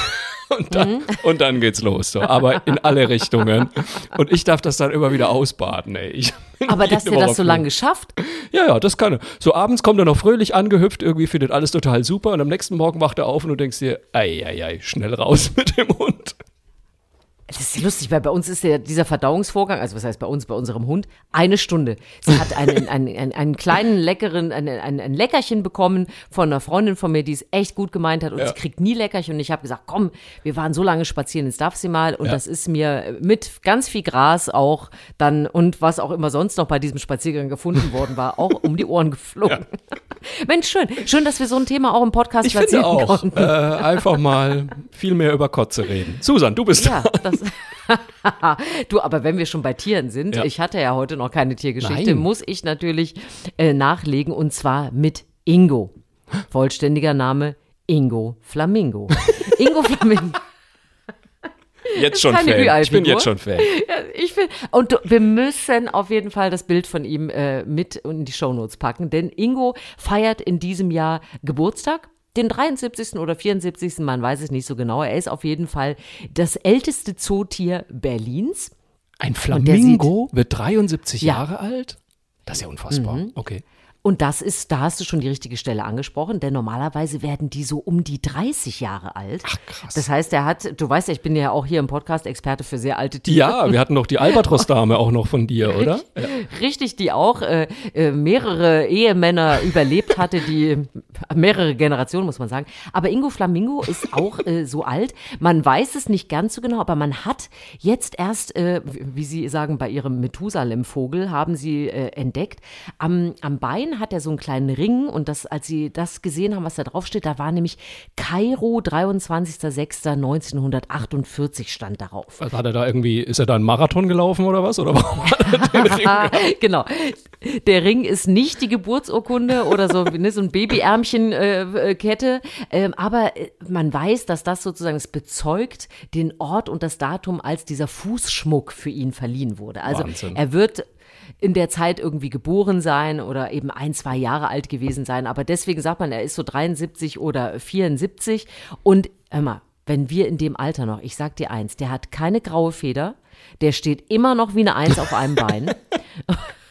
Und dann, mhm. und dann geht's los. So. Aber in alle Richtungen. Und ich darf das dann immer wieder ausbaden, ey. Ich Aber dass ihr das so lange geschafft? Ja, ja, das kann er. So abends kommt er noch fröhlich angehüpft, irgendwie findet alles total super. Und am nächsten Morgen wacht er auf und du denkst dir, ei, ei, ei, schnell raus mit dem Hund. Das ist lustig, weil bei uns ist ja dieser Verdauungsvorgang, also was heißt bei uns, bei unserem Hund, eine Stunde. Sie hat einen, einen, einen, einen kleinen, leckeren, ein, ein, ein Leckerchen bekommen von einer Freundin von mir, die es echt gut gemeint hat und ja. sie kriegt nie Leckerchen. Und ich habe gesagt, komm, wir waren so lange spazieren, jetzt darf sie mal. Und ja. das ist mir mit ganz viel Gras auch dann und was auch immer sonst noch bei diesem Spaziergang gefunden worden war, auch um die Ohren geflogen. Ja. Mensch, schön. Schön, dass wir so ein Thema auch im Podcast ich platzieren finde auch, konnten. Äh, einfach mal viel mehr über Kotze reden. Susan, du bist ja, das du, aber wenn wir schon bei Tieren sind, ja. ich hatte ja heute noch keine Tiergeschichte, Nein. muss ich natürlich äh, nachlegen und zwar mit Ingo. Vollständiger Name Ingo Flamingo. Ingo Flamingo. Jetzt schon Fan. Ich bin jetzt schon Fan. Ja, ich bin, und wir müssen auf jeden Fall das Bild von ihm äh, mit in die Shownotes packen, denn Ingo feiert in diesem Jahr Geburtstag den 73. oder 74. Man weiß es nicht so genau. Er ist auf jeden Fall das älteste Zootier Berlins. Ein Flamingo wird 73 ja. Jahre alt? Das ist ja unfassbar. Mhm. Okay. Und das ist, da hast du schon die richtige Stelle angesprochen, denn normalerweise werden die so um die 30 Jahre alt. Ach krass. Das heißt, er hat, du weißt ja, ich bin ja auch hier im Podcast Experte für sehr alte Tiere. Ja, wir hatten noch die Albatros-Dame auch noch von dir, oder? Ja. Richtig, die auch äh, äh, mehrere Ehemänner überlebt hatte, die mehrere Generationen, muss man sagen. Aber Ingo Flamingo ist auch äh, so alt. Man weiß es nicht ganz so genau, aber man hat jetzt erst, äh, wie Sie sagen, bei Ihrem Methusalem-Vogel haben Sie äh, entdeckt, am, am Bein hat er so einen kleinen Ring und das, als sie das gesehen haben, was da draufsteht, da war nämlich Kairo, 23.06.1948 stand darauf. Also hat er da irgendwie, ist er da einen Marathon gelaufen oder was? Oder warum hat er den Ring gehabt? genau. Der Ring ist nicht die Geburtsurkunde oder so, ne, so ein Babyärmchenkette, äh, ähm, aber äh, man weiß, dass das sozusagen, es bezeugt den Ort und das Datum, als dieser Fußschmuck für ihn verliehen wurde. Also Wahnsinn. er wird in der Zeit irgendwie geboren sein oder eben ein, zwei Jahre alt gewesen sein. Aber deswegen sagt man, er ist so 73 oder 74. Und hör mal, wenn wir in dem Alter noch, ich sag dir eins, der hat keine graue Feder, der steht immer noch wie eine Eins auf einem Bein.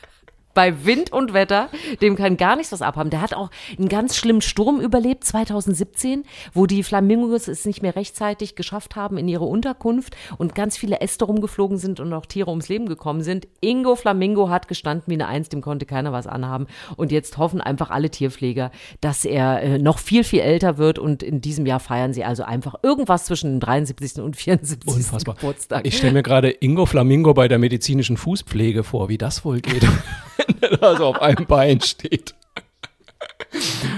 bei Wind und Wetter, dem kann gar nichts was abhaben. Der hat auch einen ganz schlimmen Sturm überlebt 2017, wo die Flamingos es nicht mehr rechtzeitig geschafft haben in ihre Unterkunft und ganz viele Äste rumgeflogen sind und auch Tiere ums Leben gekommen sind. Ingo Flamingo hat gestanden wie eine Eins, dem konnte keiner was anhaben. Und jetzt hoffen einfach alle Tierpfleger, dass er äh, noch viel, viel älter wird und in diesem Jahr feiern sie also einfach irgendwas zwischen dem 73. und 74. Unfassbar. Geburtstag. Ich stelle mir gerade Ingo Flamingo bei der medizinischen Fußpflege vor, wie das wohl geht, wenn er da so auf einem Bein steht.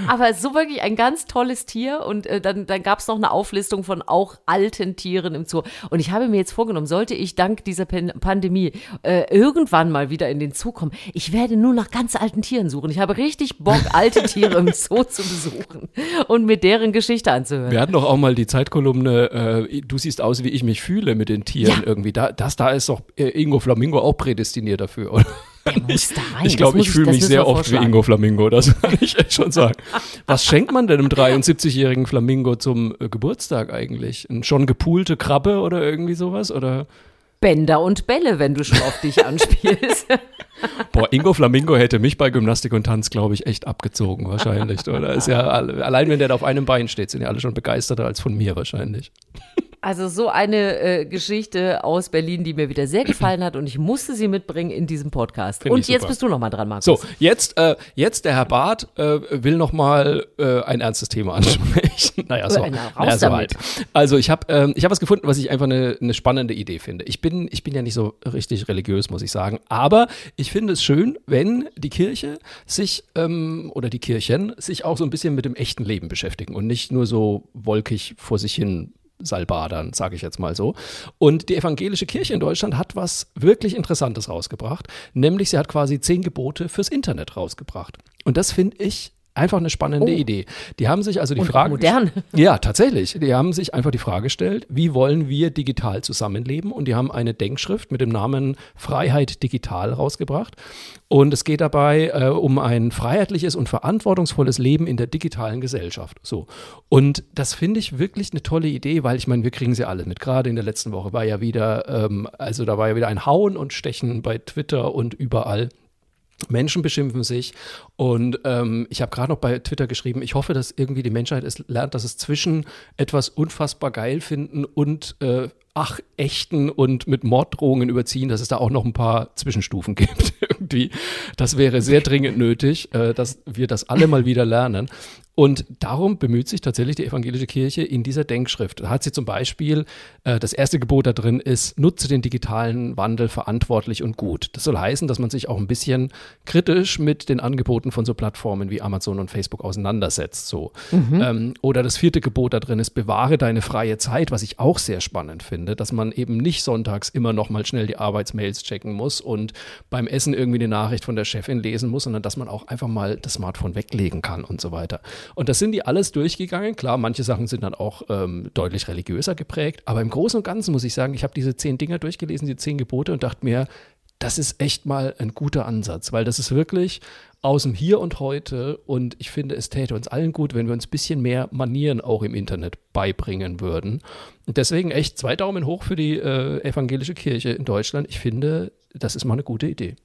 Aber so wirklich ein ganz tolles Tier. Und äh, dann, dann gab es noch eine Auflistung von auch alten Tieren im Zoo. Und ich habe mir jetzt vorgenommen, sollte ich dank dieser Pan Pandemie äh, irgendwann mal wieder in den Zoo kommen, ich werde nur nach ganz alten Tieren suchen. Ich habe richtig Bock, alte Tiere im Zoo zu besuchen und mir deren Geschichte anzuhören. Wir hatten doch auch mal die Zeitkolumne, äh, du siehst aus, wie ich mich fühle mit den Tieren Ja. irgendwie. Da, das da ist doch äh, Ingo Flamingo auch prädestiniert dafür, oder? Der muss da rein. Ich glaube, ich fühle mich sehr oft wie. Ingo Flamingo, das kann ich echt schon sagen. Was schenkt man denn einem 73-jährigen Flamingo zum äh, Geburtstag eigentlich? Eine schon gepoolte Krabbe oder irgendwie sowas? Oder? Bänder und Bälle, wenn du schon auf dich anspielst. Boah, Ingo Flamingo hätte mich bei Gymnastik und Tanz, glaube ich, echt abgezogen wahrscheinlich. Oder ist ja alle- allein, wenn der da auf einem Bein steht, sind ja alle schon begeisterter als von mir wahrscheinlich. Also so eine äh, Geschichte aus Berlin, die mir wieder sehr gefallen hat und ich musste sie mitbringen in diesem Podcast. Finde und jetzt bist du noch mal dran, Markus. So, jetzt, äh, jetzt der Herr Barth äh, will noch mal äh, ein ernstes Thema ansprechen. naja, so, Na, naja, so. Also ich habe ähm, ich hab was gefunden, was ich einfach eine, eine spannende Idee finde. Ich bin, ich bin ja nicht so richtig religiös, muss ich sagen. Aber ich finde es schön, wenn die Kirche sich ähm, oder die Kirchen sich auch so ein bisschen mit dem echten Leben beschäftigen und nicht nur so wolkig vor sich hin Salbadern, sage ich jetzt mal so. Und die evangelische Kirche in Deutschland hat was wirklich Interessantes rausgebracht, nämlich sie hat quasi zehn Gebote fürs Internet rausgebracht. Und das finde ich einfach eine spannende Oh. Idee. Die haben sich also die Und Frage modern. ja, tatsächlich. Die haben sich einfach die Frage gestellt, wie wollen wir digital zusammenleben? Und die haben eine Denkschrift mit dem Namen Freiheit Digital rausgebracht. Und es geht dabei äh, um ein freiheitliches und verantwortungsvolles Leben in der digitalen Gesellschaft. So. Und das finde ich wirklich eine tolle Idee, weil ich meine, wir kriegen sie alle mit. Gerade in der letzten Woche war ja wieder, ähm, also da war ja wieder ein Hauen und Stechen bei Twitter und überall. Menschen beschimpfen sich und ähm, ich habe gerade noch bei Twitter geschrieben, ich hoffe, dass irgendwie die Menschheit es lernt, dass es zwischen etwas unfassbar geil finden und äh, ach, echten und mit Morddrohungen überziehen, dass es da auch noch ein paar Zwischenstufen gibt irgendwie. Das wäre sehr dringend nötig, äh, dass wir das alle mal wieder lernen. Und darum bemüht sich tatsächlich die evangelische Kirche in dieser Denkschrift. Da hat sie zum Beispiel, äh, das erste Gebot da drin ist, nutze den digitalen Wandel verantwortlich und gut. Das soll heißen, dass man sich auch ein bisschen kritisch mit den Angeboten von so Plattformen wie Amazon und Facebook auseinandersetzt. So. Ähm, oder das vierte Gebot da drin ist, bewahre deine freie Zeit, was ich auch sehr spannend finde, dass man eben nicht sonntags immer noch mal schnell die Arbeitsmails checken muss und beim Essen irgendwie eine Nachricht von der Chefin lesen muss, sondern dass man auch einfach mal das Smartphone weglegen kann und so weiter. Und das sind die alles durchgegangen. Klar, manche Sachen sind dann auch ähm, deutlich religiöser geprägt, aber im Großen und Ganzen muss ich sagen, ich habe diese zehn Dinger durchgelesen, die zehn Gebote und dachte mir, das ist echt mal ein guter Ansatz, weil das ist wirklich aus dem Hier und Heute und ich finde, es täte uns allen gut, wenn wir uns ein bisschen mehr Manieren auch im Internet beibringen würden. Und deswegen echt zwei Daumen hoch für die äh, evangelische Kirche in Deutschland. Ich finde, das ist mal eine gute Idee.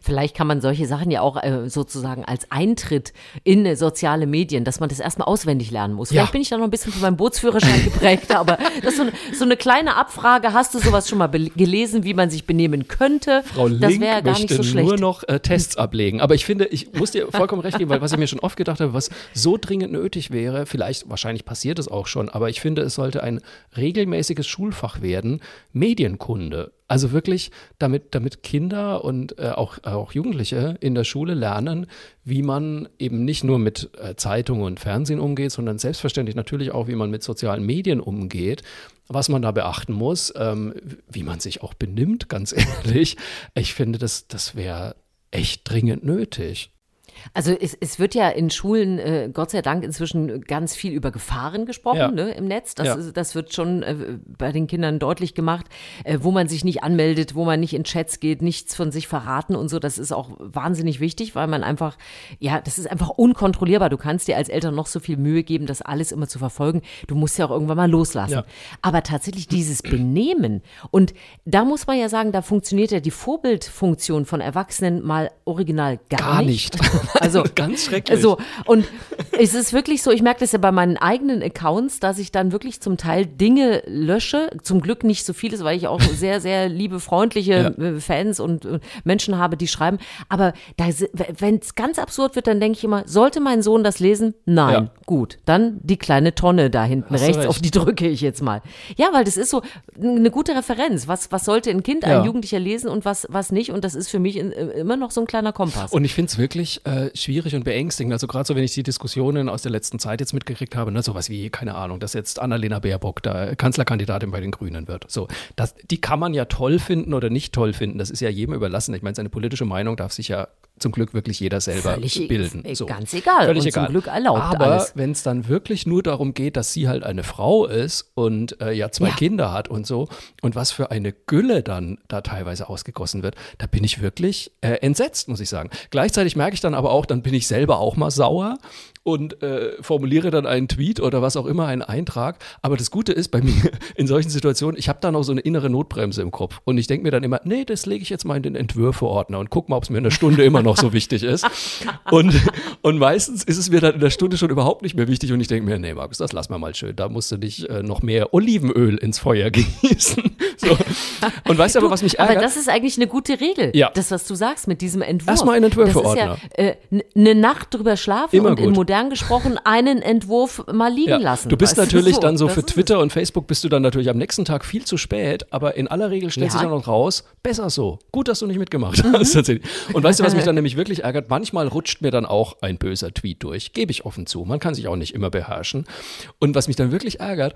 Vielleicht kann man solche Sachen ja auch äh, sozusagen als Eintritt in äh, soziale Medien, dass man das erstmal auswendig lernen muss. Vielleicht Ja. bin ich da noch ein bisschen von meinem Bootsführerschein geprägt, aber das ist so eine, so eine kleine Abfrage. Hast du sowas schon mal gelesen, wie man sich benehmen könnte? Frau das Link wäre gar nicht so schlecht. nur noch äh, Tests ablegen. Aber ich finde, ich muss dir vollkommen recht geben, weil was ich mir schon oft gedacht habe, was so dringend nötig wäre, vielleicht, wahrscheinlich passiert es auch schon, aber ich finde, es sollte ein regelmäßiges Schulfach werden, Medienkunde. Also wirklich, damit, damit Kinder und äh, auch, auch Jugendliche in der Schule lernen, wie man eben nicht nur mit äh, Zeitungen und Fernsehen umgeht, sondern selbstverständlich natürlich auch, wie man mit sozialen Medien umgeht, was man da beachten muss, ähm, wie man sich auch benimmt, ganz ehrlich. Ich finde, das, das wäre echt dringend nötig. Also es, es wird ja in Schulen, äh, Gott sei Dank, inzwischen ganz viel über Gefahren gesprochen Ja. ne, im Netz. Das, Ja. ist, das wird schon äh, bei den Kindern deutlich gemacht, äh, wo man sich nicht anmeldet, wo man nicht in Chats geht, nichts von sich verraten und so. Das ist auch wahnsinnig wichtig, weil man einfach, ja, das ist einfach unkontrollierbar. Du kannst dir als Eltern noch so viel Mühe geben, das alles immer zu verfolgen. Du musst ja auch irgendwann mal loslassen. Ja. Aber tatsächlich dieses Benehmen und da muss man ja sagen, da funktioniert ja die Vorbildfunktion von Erwachsenen mal original gar, Gar nicht. Also Ganz schrecklich. So und es ist wirklich so, ich merke das ja bei meinen eigenen Accounts, dass ich dann wirklich zum Teil Dinge lösche. Zum Glück nicht so vieles, weil ich auch sehr, sehr liebe, freundliche äh, Fans und äh, Menschen habe, die schreiben. Aber wenn es ganz absurd wird, dann denke ich immer, sollte mein Sohn das lesen? Nein. Ja. Gut, dann die kleine Tonne da hinten Hast rechts, recht. auf die drücke ich jetzt mal. Ja, weil das ist so eine gute Referenz. Was, was sollte ein Kind, Ja. ein Jugendlicher lesen und was, was nicht? Und das ist für mich in, äh, immer noch so ein kleiner Kompass. Und ich finde es wirklich äh, schwierig und beängstigend. Also gerade so, wenn ich die Diskussionen aus der letzten Zeit jetzt mitgekriegt habe, ne, sowas wie, keine Ahnung, dass jetzt Annalena Baerbock da Kanzlerkandidatin bei den Grünen wird. So, das, die kann man ja toll finden oder nicht toll finden. Das ist ja jedem überlassen. Ich meine, seine politische Meinung darf sich ja zum Glück wirklich jeder selber Völlig- bilden. äh, So. ganz egal. Völlig Und zum egal. Glück erlaubt Aber wenn es dann wirklich nur darum geht, dass sie halt eine Frau ist und äh, ja zwei Ja. Kinder hat und so und was für eine Gülle dann da teilweise ausgegossen wird, da bin ich wirklich äh, entsetzt, muss ich sagen. Gleichzeitig merke ich dann aber auch, dann bin ich selber auch mal sauer und äh, formuliere dann einen Tweet oder was auch immer, einen Eintrag. Aber das Gute ist bei mir in solchen Situationen, ich habe da noch so eine innere Notbremse im Kopf und ich denke mir dann immer, nee, das lege ich jetzt mal in den Entwürfeordner und guck mal, ob es mir in einer Stunde immer noch so wichtig ist. Und, und meistens ist es mir dann in der Stunde schon überhaupt nicht mehr wichtig und ich denke mir, nee, Markus, das lass mal mal schön. Da musst du nicht äh, noch mehr Olivenöl ins Feuer gießen. So. Und weißt du aber, was mich Aber ärgert? das ist eigentlich eine gute Regel. Ja. Das, was du sagst mit diesem Entwurf. Erstmal in Das Entwürfeordner. ist ja äh, eine Nacht drüber schlafen Immer und in gut. Modern gesprochen einen Entwurf mal liegen Ja. lassen. Du bist natürlich dann so für Twitter und Facebook bist du dann natürlich am nächsten Tag viel zu spät, aber in aller Regel stellt Ja. sich dann noch raus, besser so. Gut, dass du nicht mitgemacht Mhm. hast. tatsächlich. Und weißt du, was mich dann nämlich wirklich ärgert? Manchmal rutscht mir dann auch ein böser Tweet durch. Gebe ich offen zu. Man kann sich auch nicht immer beherrschen. Und was mich dann wirklich ärgert,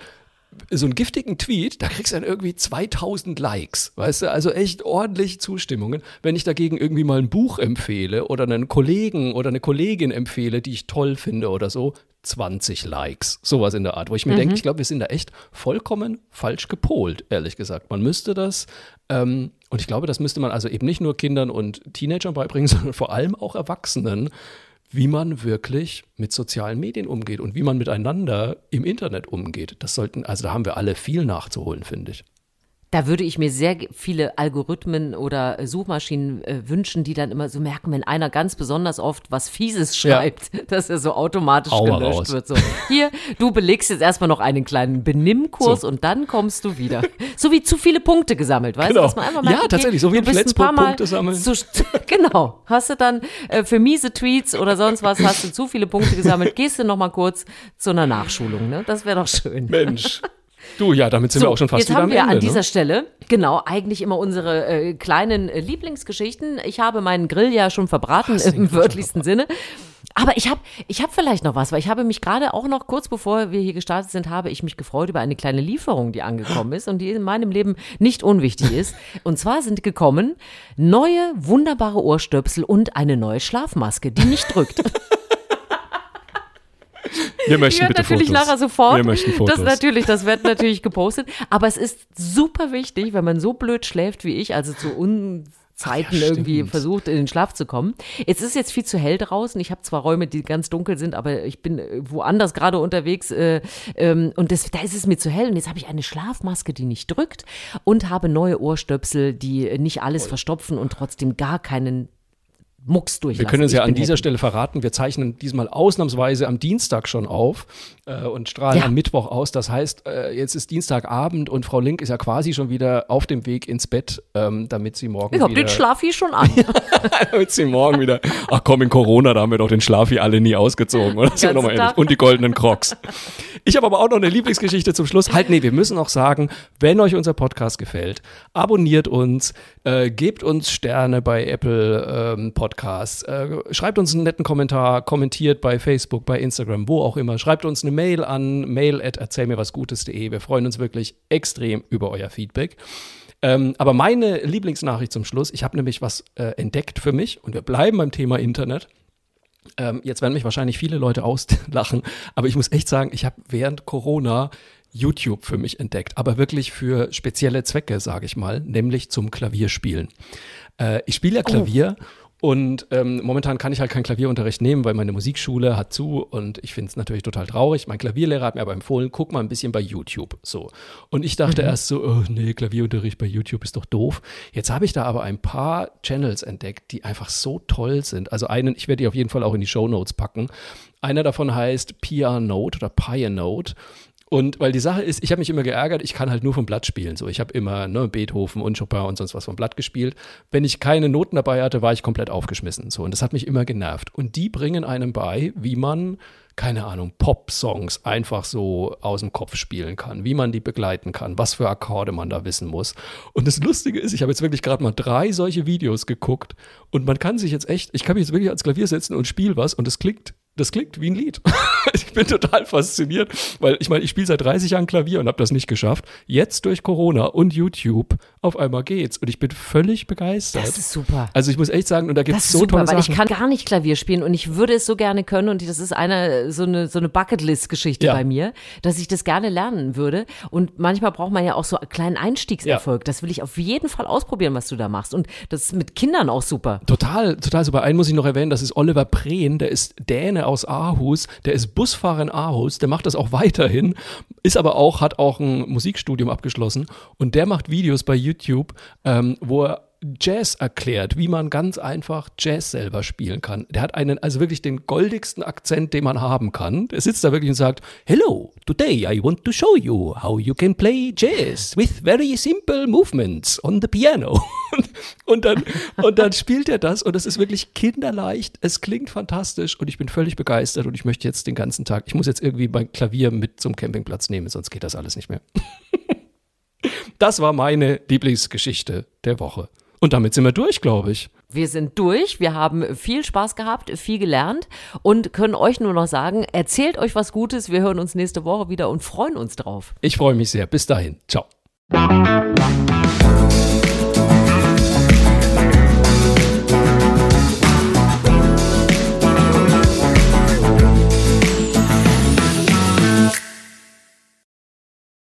so einen giftigen Tweet, da kriegst du dann irgendwie 2000 Likes, weißt du, also echt ordentlich Zustimmungen. Wenn ich dagegen irgendwie mal ein Buch empfehle oder einen Kollegen oder eine Kollegin empfehle, die ich toll finde oder so, 20 Likes, sowas in der Art, wo ich mir denke, ich glaube, wir sind da echt vollkommen falsch gepolt, ehrlich gesagt. Man müsste das, ähm, und ich glaube, das müsste man also eben nicht nur Kindern und Teenagern beibringen, sondern vor allem auch Erwachsenen, wie man wirklich mit sozialen Medien umgeht und wie man miteinander im Internet umgeht. Das sollten, also da haben wir alle viel nachzuholen, finde ich. Da würde ich mir sehr viele Algorithmen oder äh, Suchmaschinen äh, wünschen, die dann immer so merken, wenn einer ganz besonders oft was Fieses Ja. schreibt, dass er so automatisch Hau mal gelöscht raus. wird. So, hier, du belegst jetzt erstmal noch einen kleinen Benimmkurs So. und dann kommst du wieder. So wie zu viele Punkte gesammelt, weißt Genau. du? Merkt, Ja, okay, tatsächlich, so wie in Flensburg Punkte sammeln. Zu, genau. Hast du dann äh, für miese Tweets oder sonst was, hast du zu viele Punkte gesammelt, gehst du noch mal kurz zu einer Nachschulung. Ne? Das wäre doch schön. Mensch. Du, ja, damit sind wir auch schon fast jetzt wieder haben wir Ende. an dieser ne? Stelle, genau, eigentlich immer unsere äh, kleinen äh, Lieblingsgeschichten. Ich habe meinen Grill ja schon verbraten den im wörtlichsten Sinne. Aber ich habe ich hab vielleicht noch was, weil ich habe mich gerade auch noch kurz bevor wir hier gestartet sind, habe ich mich gefreut über eine kleine Lieferung, die angekommen ist und die in meinem Leben nicht unwichtig ist. Und zwar sind gekommen neue, wunderbare Ohrstöpsel und eine neue Schlafmaske, die nicht drückt. Wir möchten bitte natürlich Fotos. nachher sofort. Wir möchten Fotos. Das natürlich, das wird natürlich gepostet. Aber es ist super wichtig, wenn man so blöd schläft wie ich, also zu Unzeiten ja, irgendwie versucht, in den Schlaf zu kommen. Jetzt ist jetzt viel zu hell draußen. Ich habe zwar Räume, die ganz dunkel sind, aber ich bin äh, woanders gerade unterwegs äh, ähm, und das, da ist es mir zu hell. Und jetzt habe ich eine Schlafmaske, die nicht drückt und habe neue Ohrstöpsel, die nicht alles verstopfen und trotzdem gar keinen Mucks durchlassen. Wir können es ja an dieser happy. Stelle verraten, wir zeichnen diesmal ausnahmsweise am Dienstag schon auf äh, und strahlen Ja. am Mittwoch aus. Das heißt, äh, jetzt ist Dienstagabend und Frau Link ist ja quasi schon wieder auf dem Weg ins Bett, ähm, damit sie morgen Ich habe wieder, den Schlafi schon an. damit sie morgen wieder, ach komm, in Corona, da haben wir doch den Schlafi alle nie ausgezogen, oder? So Ganzen nochmal ehrlich. Und die goldenen Crocs. Ich habe aber auch noch eine Lieblingsgeschichte zum Schluss. Halt, nee, wir müssen auch sagen, wenn euch unser Podcast gefällt, abonniert uns, äh, gebt uns Sterne bei Apple ähm, Podcasts, äh, schreibt uns einen netten Kommentar, kommentiert bei Facebook, bei Instagram, wo auch immer. Schreibt uns eine Mail an mail at erzählmirwasgutes.de. Wir freuen uns wirklich extrem über euer Feedback. Ähm, aber meine Lieblingsnachricht zum Schluss, ich habe nämlich was äh, entdeckt für mich und wir bleiben beim Thema Internet. Ähm, jetzt werden mich wahrscheinlich viele Leute auslachen, aber ich muss echt sagen, ich habe während Corona YouTube für mich entdeckt, aber wirklich für spezielle Zwecke, sage ich mal, nämlich zum Klavierspielen. Äh, ich spiele ja oh. Klavier oh. Und ähm, momentan kann ich halt keinen Klavierunterricht nehmen, weil meine Musikschule hat zu und ich finde es natürlich total traurig. Mein Klavierlehrer hat mir aber empfohlen, guck mal ein bisschen bei YouTube. So. Und ich dachte mhm. erst so, oh nee, Klavierunterricht bei YouTube ist doch doof. Jetzt habe ich da aber ein paar Channels entdeckt, die einfach so toll sind. Also einen, ich werde die auf jeden Fall auch in die Show Notes packen. Einer davon heißt PR Note oder Pia Note. Und weil die Sache ist, ich habe mich immer geärgert, ich kann halt nur vom Blatt spielen. So, ich habe immer ne, Beethoven und Chopin und sonst was vom Blatt gespielt. Wenn ich keine Noten dabei hatte, war ich komplett aufgeschmissen. So, und das hat mich immer genervt. Und die bringen einem bei, wie man keine Ahnung, Pop-Songs einfach so aus dem Kopf spielen kann, wie man die begleiten kann, was für Akkorde man da wissen muss. Und das Lustige ist, ich habe jetzt wirklich gerade mal drei solche Videos geguckt und man kann sich jetzt echt, ich kann mich jetzt wirklich ans Klavier setzen und spiele was und es klingt das klingt wie ein Lied. ich bin total fasziniert, weil ich meine, ich spiele seit 30 Jahren Klavier und habe das nicht geschafft. Jetzt durch Corona und YouTube auf einmal geht's und ich bin völlig begeistert. Das ist super. Also ich muss echt sagen, und da gibt es so super, tolle weil Sachen. ich kann gar nicht Klavier spielen und ich würde es so gerne können und das ist eine so eine so eine Bucketlist-Geschichte ja. bei mir, dass ich das gerne lernen würde. Und manchmal braucht man ja auch so einen kleinen Einstiegserfolg. Ja. Das will ich auf jeden Fall ausprobieren, was du da machst. Und das ist mit Kindern auch super. Total, total super. Einen muss ich noch erwähnen, das ist Oliver Prehn, der ist Däne aus Aarhus, der ist Busfahrer in Aarhus, der macht das auch weiterhin, ist aber auch, hat auch ein Musikstudium abgeschlossen und der macht Videos bei YouTube, ähm, wo er Jazz erklärt, wie man ganz einfach Jazz selber spielen kann. Der hat einen, also wirklich den goldigsten Akzent, den man haben kann. Er sitzt da wirklich und sagt, Hello, today I want to show you how you can play Jazz with very simple movements on the piano. und, dann, und dann spielt er das und es ist wirklich kinderleicht. Es klingt fantastisch und ich bin völlig begeistert und ich möchte jetzt den ganzen Tag, ich muss jetzt irgendwie mein Klavier mit zum Campingplatz nehmen, sonst geht das alles nicht mehr. das war meine Lieblingsgeschichte der Woche. Und damit sind wir durch, glaube ich. Wir sind durch. Wir haben viel Spaß gehabt, viel gelernt und können euch nur noch sagen, erzählt euch was Gutes. Wir hören uns nächste Woche wieder und freuen uns drauf. Ich freue mich sehr. Bis dahin. Ciao.